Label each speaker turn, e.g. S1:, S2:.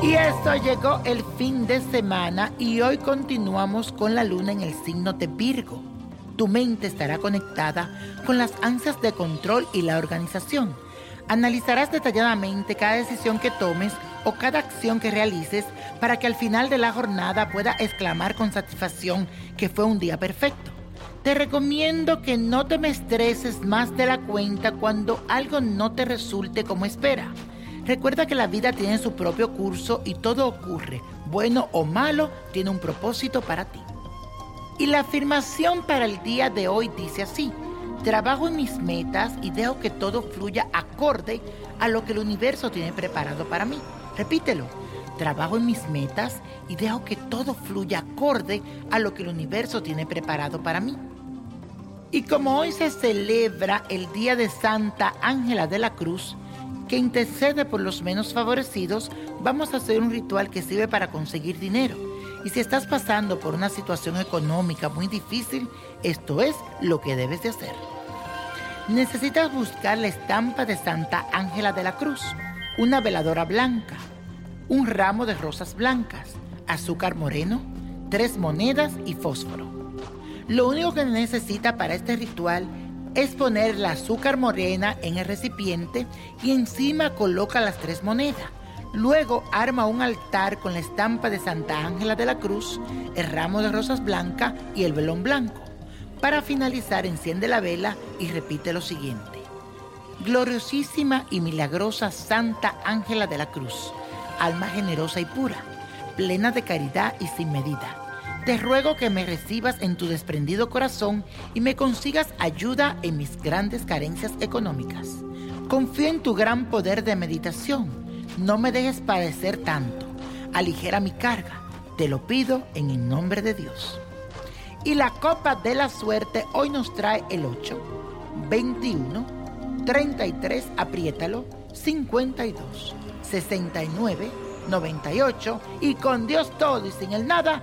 S1: Y esto llegó el fin de semana y hoy continuamos con la luna en el signo de Virgo. Tu mente estará conectada con las ansias de control y la organización. Analizarás detalladamente cada decisión que tomes o cada acción que realices para que al final de la jornada pueda exclamar con satisfacción que fue un día perfecto. Te recomiendo que no te me estreses más de la cuenta cuando algo no te resulte como espera. Recuerda que la vida tiene su propio curso y todo ocurre, bueno o malo, tiene un propósito para ti. Y la afirmación para el día de hoy dice así, trabajo en mis metas y dejo que todo fluya acorde a lo que el universo tiene preparado para mí. Repítelo, trabajo en mis metas y dejo que todo fluya acorde a lo que el universo tiene preparado para mí. Y como hoy se celebra el Día de Santa Ángela de la Cruz, que intercede por los menos favorecidos, vamos a hacer un ritual que sirve para conseguir dinero. Y si estás pasando por una situación económica muy difícil, esto es lo que debes de hacer. Necesitas buscar la estampa de Santa Ángela de la Cruz, una veladora blanca, un ramo de rosas blancas, azúcar moreno, tres monedas y fósforo. Lo único que necesita para este ritual es poner la azúcar morena en el recipiente y encima coloca las tres monedas. Luego arma un altar con la estampa de Santa Ángela de la Cruz, el ramo de rosas blancas y el velón blanco. Para finalizar, enciende la vela y repite lo siguiente. Gloriosísima y milagrosa Santa Ángela de la Cruz, alma generosa y pura, plena de caridad y sin medida. Te ruego que me recibas en tu desprendido corazón y me consigas ayuda en mis grandes carencias económicas. Confío en tu gran poder de meditación. No me dejes padecer tanto. Aligera mi carga. Te lo pido en el nombre de Dios. Y la copa de la suerte hoy nos trae el 8, 21, 33, apriétalo, 52, 69, 98 y con Dios todo y sin el nada